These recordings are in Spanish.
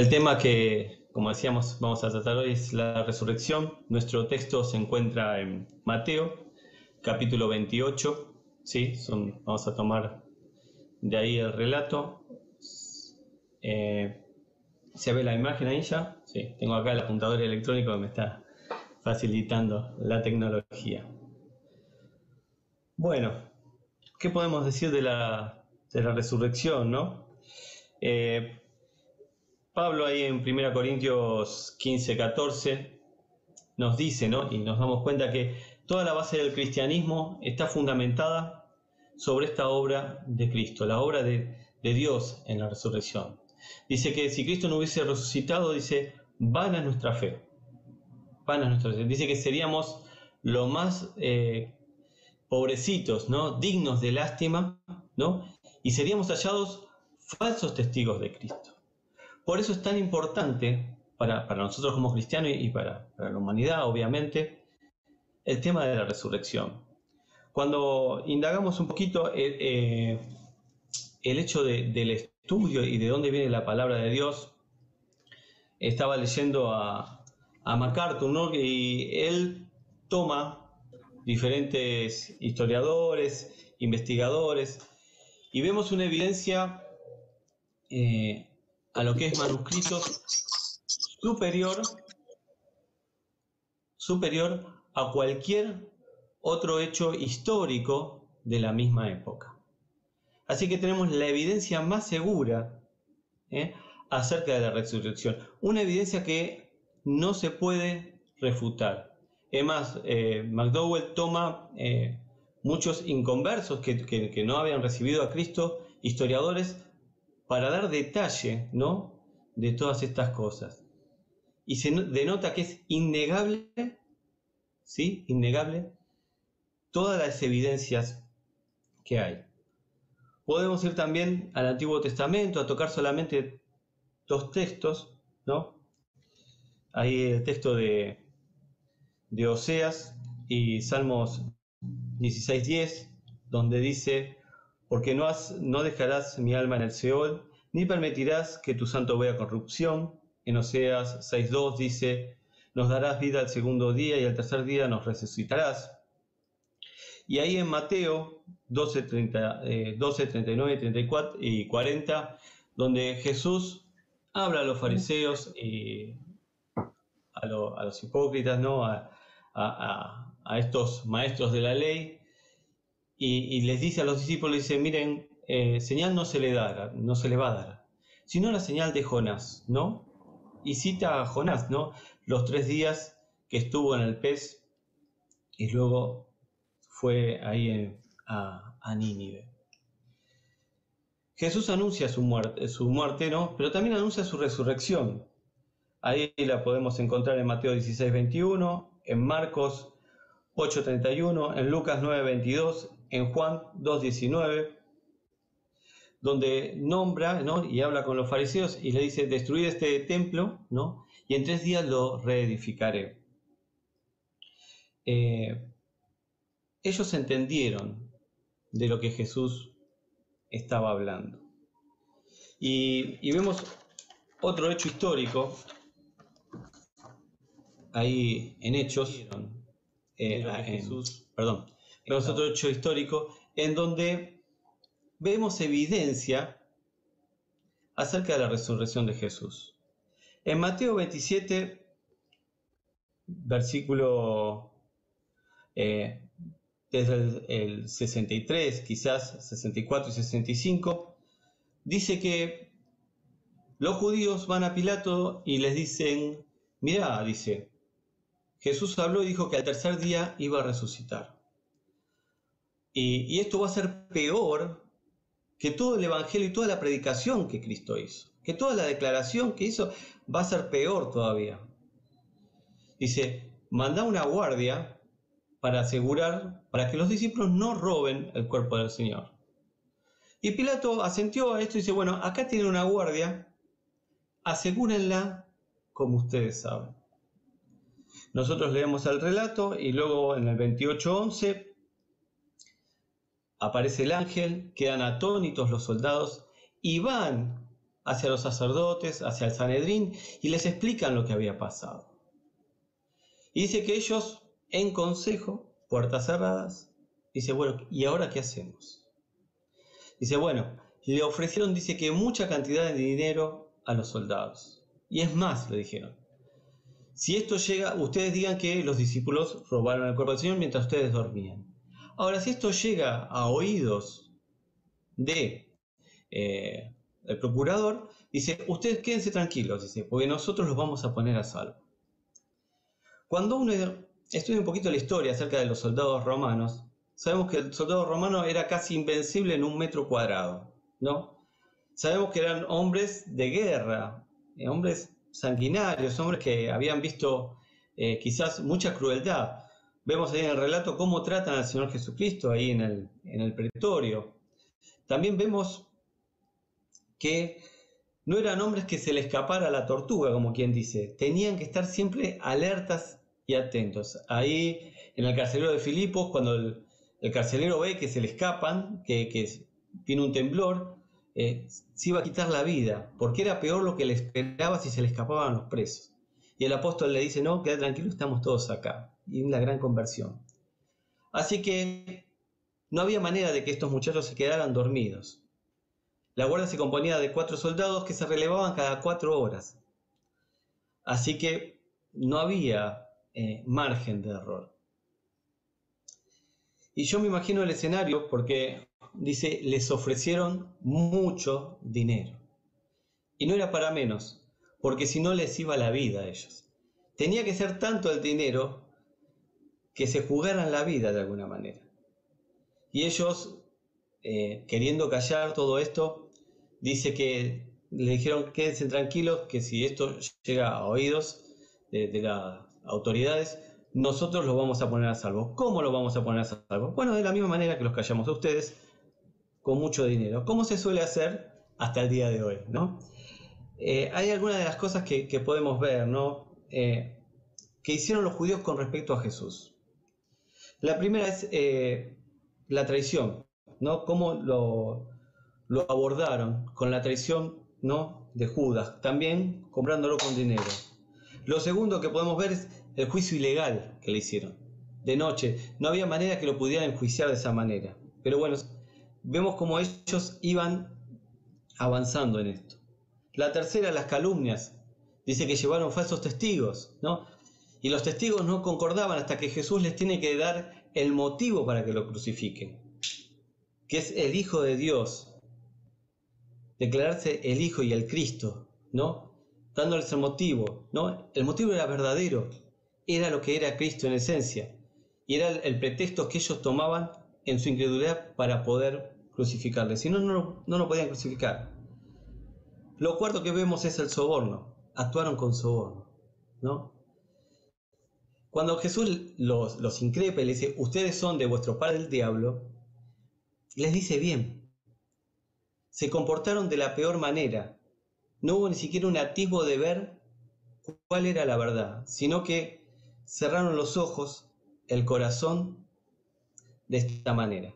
El tema que, como decíamos, vamos a tratar hoy es la resurrección. Nuestro texto se encuentra en Mateo, capítulo 28. ¿sí? Vamos a tomar de ahí el relato. Eh, ¿Se ve la imagen ahí ya? Sí, tengo acá el apuntador electrónico que me está facilitando la tecnología. Bueno, ¿qué podemos decir de la, de la resurrección, no? Eh, Pablo ahí en 1 Corintios 15, 14 nos dice, ¿no? Y nos damos cuenta que toda la base del cristianismo está fundamentada sobre esta obra de Cristo, la obra de, Dios en la resurrección. Dice que si Cristo no hubiese resucitado, dice, van a nuestra fe. Van a nuestra fe. Dice que seríamos lo más eh, pobrecitos, ¿no? Dignos de lástima, ¿no? Y seríamos hallados falsos testigos de Cristo. Por eso es tan importante para, nosotros como cristianos y para, la humanidad, obviamente, el tema de la resurrección. Cuando indagamos un poquito eh, eh, el hecho del estudio y de dónde viene la palabra de Dios, estaba leyendo a, a MacArthur y él toma diferentes historiadores, investigadores, y vemos una evidencia eh, a lo que es manuscritos superior, superior a cualquier otro hecho histórico de la misma época. Así que tenemos la evidencia más segura ¿eh? acerca de la resurrección. Una evidencia que no se puede refutar. Es más, eh, McDowell toma eh, muchos inconversos que, que no habían recibido a Cristo, historiadores, para dar detalle, ¿no? De todas estas cosas. Y se denota que es innegable, ¿sí? Innegable todas las evidencias que hay. Podemos ir también al Antiguo Testamento a tocar solamente dos textos, ¿no? Ahí el texto de, de Oseas y Salmos 16.10, donde dice, porque no, dejarás mi alma en el Seol, ni permitirás que tu santo vea corrupción. En Oseas 6.2 dice, nos darás vida al segundo día y al tercer día nos resucitarás. Y ahí en Mateo 12, 12 39, 34 y 40, donde Jesús habla a los fariseos y a, los hipócritas, ¿no? A, estos maestros de la ley, y, les dice a los discípulos, dice, miren, eh, señal no se le dará, no se le va a dar, sino la señal de Jonás, ¿no? Y cita a Jonás, ¿no? Los tres días que estuvo en el pez y luego fue ahí a, a Nínive. Jesús anuncia su muerte, su muerte, ¿no? Pero también anuncia su resurrección. Ahí la podemos encontrar en Mateo 16, 21, en Marcos 8:31, en Lucas 9:22, en Juan 2:19, donde nombra ¿no? y habla con los fariseos y le dice, destruid este templo, ¿no? y en tres días lo reedificaré. Eh, ellos entendieron de lo que Jesús estaba hablando. Y, y vemos otro hecho histórico ahí en Hechos, eh, Jesús, perdón, vemos otro hecho histórico en donde vemos evidencia acerca de la resurrección de Jesús. En Mateo 27, versículo eh, desde el, 63, quizás 64 y 65, dice que los judíos van a Pilato y les dicen, mira, dice, Jesús habló y dijo que al tercer día iba a resucitar. Y, esto va a ser peor que todo el Evangelio y toda la predicación que Cristo hizo. Que toda la declaración que hizo va a ser peor todavía. Dice, manda una guardia para asegurar, para que los discípulos no roben el cuerpo del Señor. Y Pilato asentió a esto y dice, bueno, acá tiene una guardia, asegúrenla como ustedes saben. Nosotros leemos el relato y luego en el 28.11 aparece el ángel, quedan atónitos los soldados y van hacia los sacerdotes, hacia el Sanedrín, y les explican lo que había pasado. Y dice que ellos, en consejo, puertas cerradas, dice, bueno, ¿y ahora qué hacemos? Dice, bueno, le ofrecieron, dice que mucha cantidad de dinero a los soldados. Y es más, le dijeron, si esto llega, ustedes digan que los discípulos robaron el cuerpo del Señor mientras ustedes dormían. Ahora, si esto llega a oídos de eh, el procurador, dice, ustedes quédense tranquilos, dice, porque nosotros los vamos a poner a salvo. Cuando uno estudia un poquito la historia acerca de los soldados romanos, sabemos que el soldado romano era casi invencible en un metro cuadrado, ¿no? Sabemos que eran hombres de guerra, eh, hombres sanguinarios, hombres que habían visto eh, quizás mucha crueldad. Vemos ahí en el relato cómo tratan al Señor Jesucristo ahí en el, en el pretorio. También vemos que no eran hombres que se le escapara la tortuga, como quien dice. Tenían que estar siempre alertas y atentos. Ahí en el carcelero de Filipos, cuando el, carcelero ve que se le escapan, que, viene un temblor, eh, se iba a quitar la vida, porque era peor lo que le esperaba si se le escapaban los presos. Y el apóstol le dice, no, queda tranquilo, estamos todos acá. Y la gran conversión. Así que no había manera de que estos muchachos se quedaran dormidos. La guardia se componía de cuatro soldados que se relevaban cada cuatro horas. Así que no había eh, margen de error. Y yo me imagino el escenario porque dice, les ofrecieron mucho dinero. Y no era para menos, porque si no les iba la vida a ellos. Tenía que ser tanto el dinero que se jugaran la vida de alguna manera. Y ellos, eh, queriendo callar todo esto, dice que le dijeron quédense tranquilos, que si esto llega a oídos de, las autoridades, nosotros los vamos a poner a salvo. ¿Cómo lo vamos a poner a salvo? Bueno, de la misma manera que los callamos a ustedes, con mucho dinero, como se suele hacer hasta el día de hoy, ¿no? Eh, hay algunas de las cosas que, podemos ver, ¿no? Eh, que hicieron los judíos con respecto a Jesús. La primera es eh, la traición, ¿no? Cómo lo, lo, abordaron con la traición, ¿no? De Judas, también comprándolo con dinero. Lo segundo que podemos ver es el juicio ilegal que le hicieron. De noche, no había manera que lo pudieran enjuiciar de esa manera. Pero bueno, vemos cómo ellos iban avanzando en esto. La tercera, las calumnias. Dice que llevaron falsos testigos, ¿no? Y los testigos no concordaban hasta que Jesús les tiene que dar el motivo para que lo crucifiquen, que es el Hijo de Dios. Declararse el Hijo y el Cristo, ¿no? Dándoles el motivo, ¿no? El motivo era verdadero, era lo que era Cristo en esencia, y era el pretexto que ellos tomaban en su incredulidad para poder crucificarle. Si no, no, lo podían crucificar. Lo cuarto que vemos es el soborno. Actuaron con soborno. ¿no? Cuando Jesús los, los increpa y le dice, ustedes son de vuestro padre el diablo, les dice bien. Se comportaron de la peor manera. No hubo ni siquiera un atisbo de ver cuál era la verdad, sino que cerraron los ojos, el corazón de esta manera.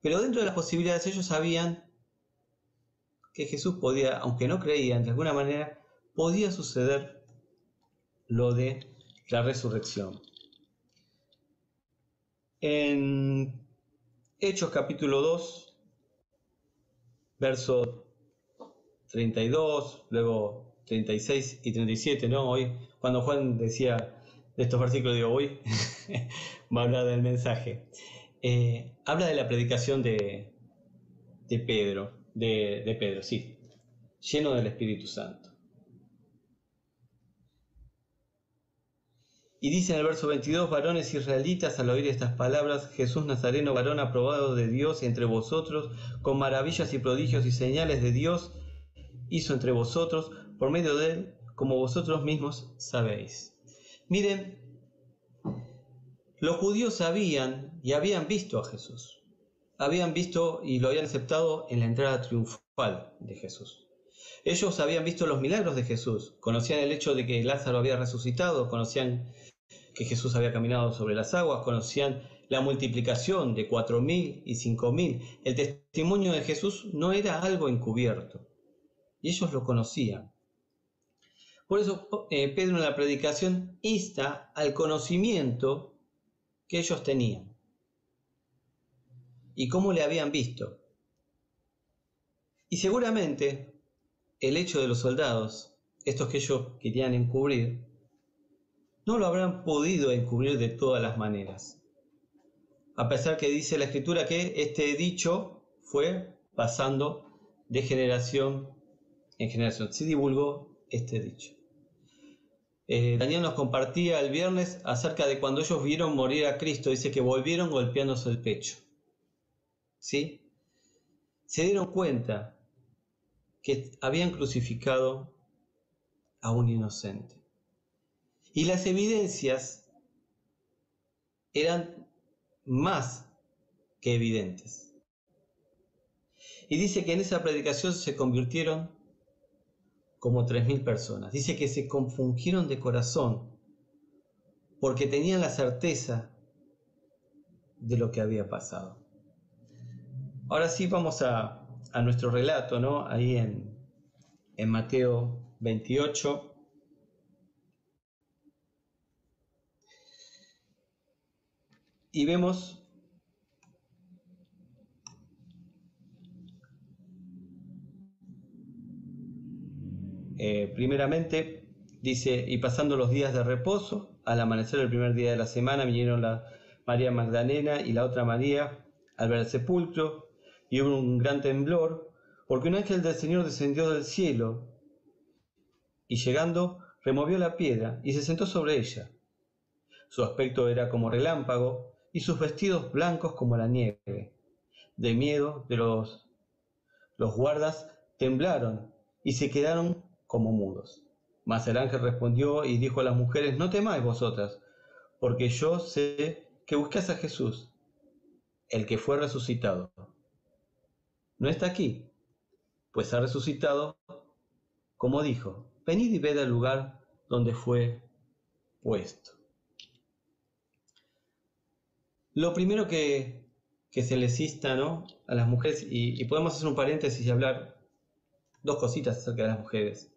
Pero dentro de las posibilidades ellos sabían que Jesús podía, aunque no creían, de alguna manera podía suceder lo de la resurrección. En Hechos capítulo 2, verso 32, luego 36 y 37, ¿no? Hoy, cuando Juan decía de estos versículos, digo, hoy va a hablar del mensaje. Eh, habla de la predicación de, de Pedro, de, de Pedro, sí, lleno del Espíritu Santo. Y dice en el verso 22, varones israelitas, al oír estas palabras, Jesús Nazareno, varón aprobado de Dios entre vosotros, con maravillas y prodigios y señales de Dios, hizo entre vosotros, por medio de él, como vosotros mismos sabéis. Miren, los judíos sabían y habían visto a Jesús. Habían visto y lo habían aceptado en la entrada triunfal de Jesús. Ellos habían visto los milagros de Jesús, conocían el hecho de que Lázaro había resucitado, conocían que Jesús había caminado sobre las aguas, conocían la multiplicación de cuatro mil y cinco mil. El testimonio de Jesús no era algo encubierto. y ellos lo conocían. Por eso eh, Pedro en la predicación insta al conocimiento que ellos tenían y cómo le habían visto. Y seguramente el hecho de los soldados, estos que ellos querían encubrir, no lo habrán podido encubrir de todas las maneras. A pesar que dice la escritura que este dicho fue pasando de generación en generación. Se divulgó este dicho. Eh, Daniel nos compartía el viernes acerca de cuando ellos vieron morir a Cristo, dice que volvieron golpeándose el pecho. ¿Sí? Se dieron cuenta que habían crucificado a un inocente. Y las evidencias eran más que evidentes. Y dice que en esa predicación se convirtieron como 3.000 personas. Dice que se confundieron de corazón porque tenían la certeza de lo que había pasado. Ahora sí vamos a, nuestro relato, ¿no? Ahí en, en Mateo 28. Y vemos Eh, primeramente, dice, y pasando los días de reposo, al amanecer el primer día de la semana vinieron la María Magdalena y la otra María al ver el sepulcro, y hubo un gran temblor, porque un ángel del Señor descendió del cielo, y llegando, removió la piedra y se sentó sobre ella. Su aspecto era como relámpago, y sus vestidos blancos como la nieve. De miedo de los, los guardas temblaron y se quedaron como mudos. Mas el ángel respondió y dijo a las mujeres, no temáis vosotras, porque yo sé que buscáis a Jesús, el que fue resucitado. No está aquí, pues ha resucitado, como dijo, venid y ved el lugar donde fue puesto. Lo primero que, se les insta ¿no? a las mujeres, y, y podemos hacer un paréntesis y hablar dos cositas acerca de las mujeres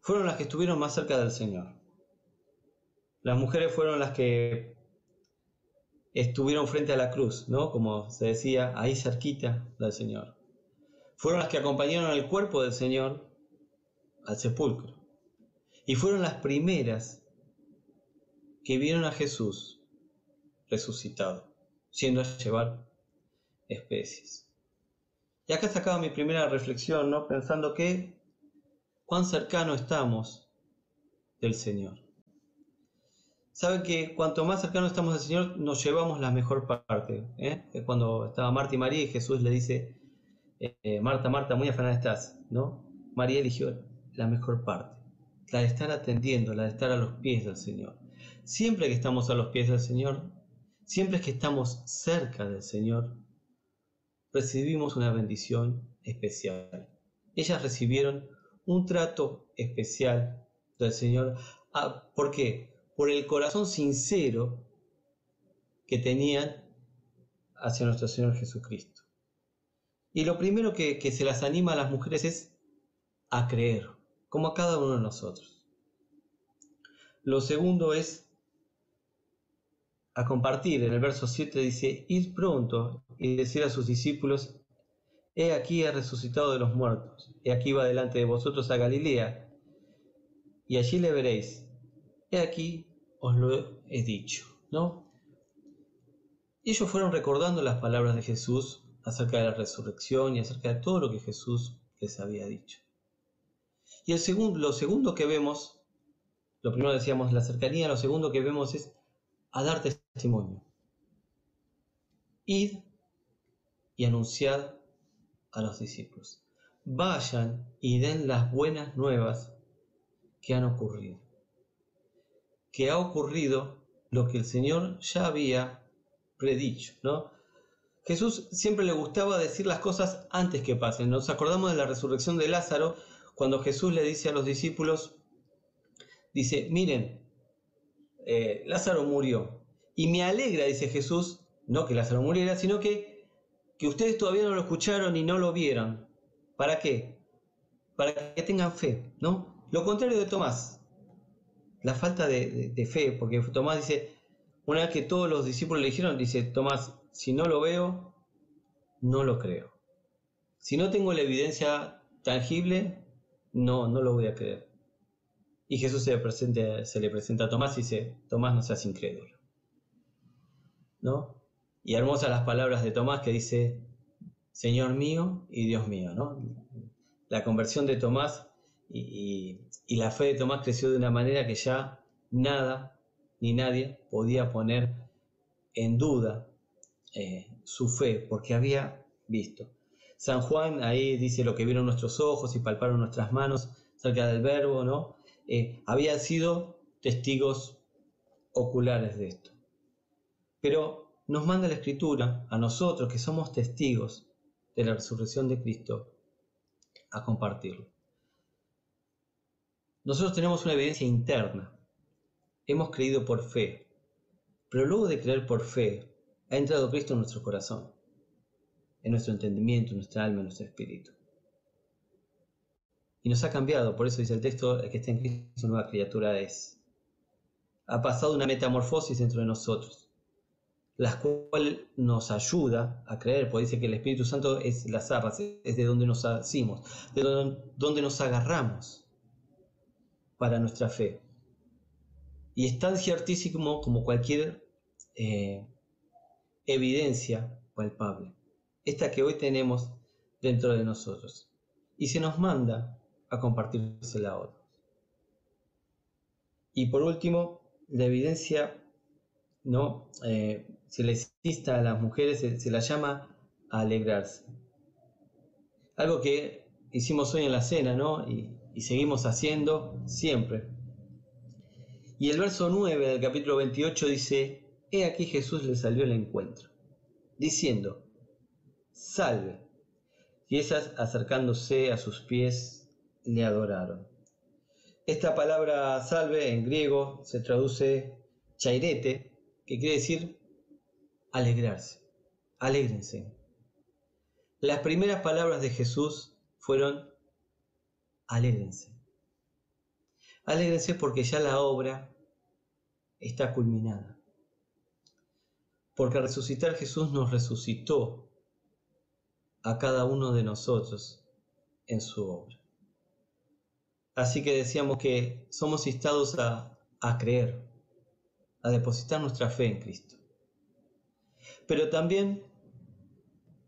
fueron las que estuvieron más cerca del Señor. Las mujeres fueron las que estuvieron frente a la cruz, ¿no? Como se decía, ahí cerquita del Señor. Fueron las que acompañaron al cuerpo del Señor al sepulcro. Y fueron las primeras que vieron a Jesús resucitado, siendo a llevar especies. Y acá sacaba mi primera reflexión, ¿no? Pensando que cuán cercano estamos del Señor. Saben que cuanto más cercano estamos del Señor, nos llevamos la mejor parte. ¿eh? Cuando estaba Marta y María y Jesús le dice, eh, Marta, Marta, muy afanada estás, ¿no? María eligió la mejor parte, la de estar atendiendo, la de estar a los pies del Señor. Siempre que estamos a los pies del Señor, siempre que estamos cerca del Señor, recibimos una bendición especial. Ellas recibieron un trato especial del Señor. Ah, ¿Por qué? Por el corazón sincero que tenían hacia nuestro Señor Jesucristo. Y lo primero que, que se las anima a las mujeres es a creer, como a cada uno de nosotros. Lo segundo es a compartir. En el verso 7 dice, id pronto y decir a sus discípulos, He aquí ha resucitado de los muertos, he aquí va delante de vosotros a Galilea, y allí le veréis. He aquí os lo he dicho, ¿no? Ellos fueron recordando las palabras de Jesús acerca de la resurrección y acerca de todo lo que Jesús les había dicho. Y el segundo, lo segundo que vemos, lo primero decíamos la cercanía, lo segundo que vemos es a dar Id y anunciad a los discípulos, vayan y den las buenas nuevas que han ocurrido. Que ha ocurrido lo que el Señor ya había predicho, ¿no? Jesús siempre le gustaba decir las cosas antes que pasen. Nos acordamos de la resurrección de Lázaro, cuando Jesús le dice a los discípulos, dice, miren, eh, Lázaro murió. Y me alegra, dice Jesús, no que Lázaro muriera, sino que que ustedes todavía no lo escucharon y no lo vieron. ¿Para qué? para que tengan fe, ¿no? Lo contrario de Tomás, la falta de, fe, porque Tomás dice, una vez que todos los discípulos le dijeron, dice, Tomás, si no lo veo, no lo creo. Si no tengo la evidencia tangible, no, no lo voy a creer. Y Jesús se le, se le presenta a Tomás y dice, Tomás, no seas incrédulo. Y hermosas las palabras de Tomás que dice, Señor mío y Dios mío, ¿no? La conversión de Tomás y, la fe de Tomás creció de una manera que ya nada ni nadie podía poner en duda eh, su fe, porque había visto. San Juan ahí dice lo que vieron nuestros ojos y palparon nuestras manos cerca del verbo, ¿no? Eh, habían sido testigos oculares de esto. Pero nos manda la escritura a nosotros que somos testigos de la resurrección de Cristo a compartirlo. Nosotros tenemos una evidencia interna. Hemos creído por fe. Pero luego de creer por fe, ha entrado Cristo en nuestro corazón, en nuestro entendimiento, en nuestra alma, en nuestro espíritu. Y nos ha cambiado, por eso dice el texto, el que está en Cristo, nueva criatura es. Ha pasado una metamorfosis dentro de nosotros, la cual nos ayuda a creer, porque dice que el Espíritu Santo es las arras, es de donde nos hacemos, de donde nos agarramos para nuestra fe. Y es tan ciertísimo como cualquier eh, evidencia palpable, esta que hoy tenemos dentro de nosotros. Y se nos manda a compartírsela a otros. Y por último, la evidencia, ¿no? Eh, se les insta a las mujeres, se, la llama a alegrarse. Algo que hicimos hoy en la cena, ¿no? Y, y seguimos haciendo siempre. Y el verso 9 del capítulo 28 dice, He aquí Jesús le salió al encuentro, diciendo, Salve. Y esas acercándose a sus pies le adoraron. Esta palabra salve en griego se traduce chairete, que quiere decir alegrarse, alégrense. Las primeras palabras de Jesús fueron alégrense. Alégrense porque ya la obra está culminada. Porque resucitar Jesús nos resucitó a cada uno de nosotros en su obra. Así que decíamos que somos instados a, a creer, a depositar nuestra fe en Cristo. Pero también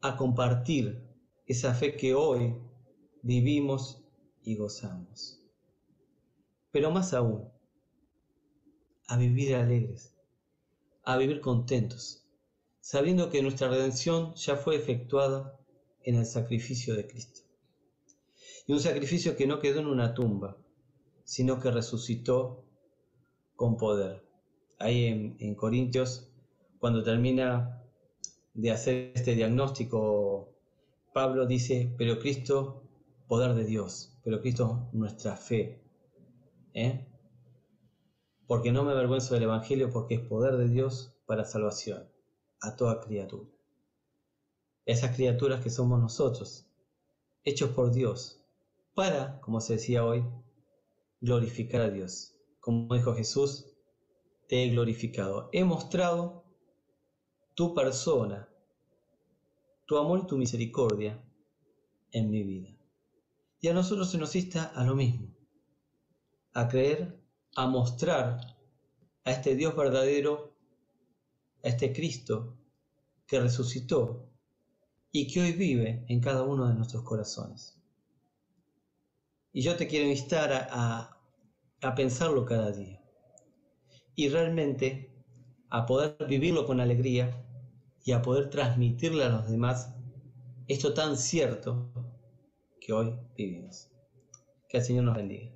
a compartir esa fe que hoy vivimos y gozamos. Pero más aún, a vivir alegres, a vivir contentos, sabiendo que nuestra redención ya fue efectuada en el sacrificio de Cristo. Y un sacrificio que no quedó en una tumba, sino que resucitó con poder. Ahí en, en Corintios, cuando termina de hacer este diagnóstico, Pablo dice, pero Cristo, poder de Dios, pero Cristo nuestra fe. ¿eh? Porque no me avergüenzo del Evangelio porque es poder de Dios para salvación a toda criatura. Esas criaturas que somos nosotros, hechos por Dios, para, como se decía hoy, glorificar a Dios. Como dijo Jesús, te he glorificado. He mostrado tu persona, tu amor y tu misericordia en mi vida. Y a nosotros se nos insta a lo mismo, a creer, a mostrar a este Dios verdadero, a este Cristo que resucitó y que hoy vive en cada uno de nuestros corazones. Y yo te quiero instar a, a, pensarlo cada día y realmente a poder vivirlo con alegría y a poder transmitirle a los demás esto tan cierto que hoy vivimos. Que el Señor nos bendiga.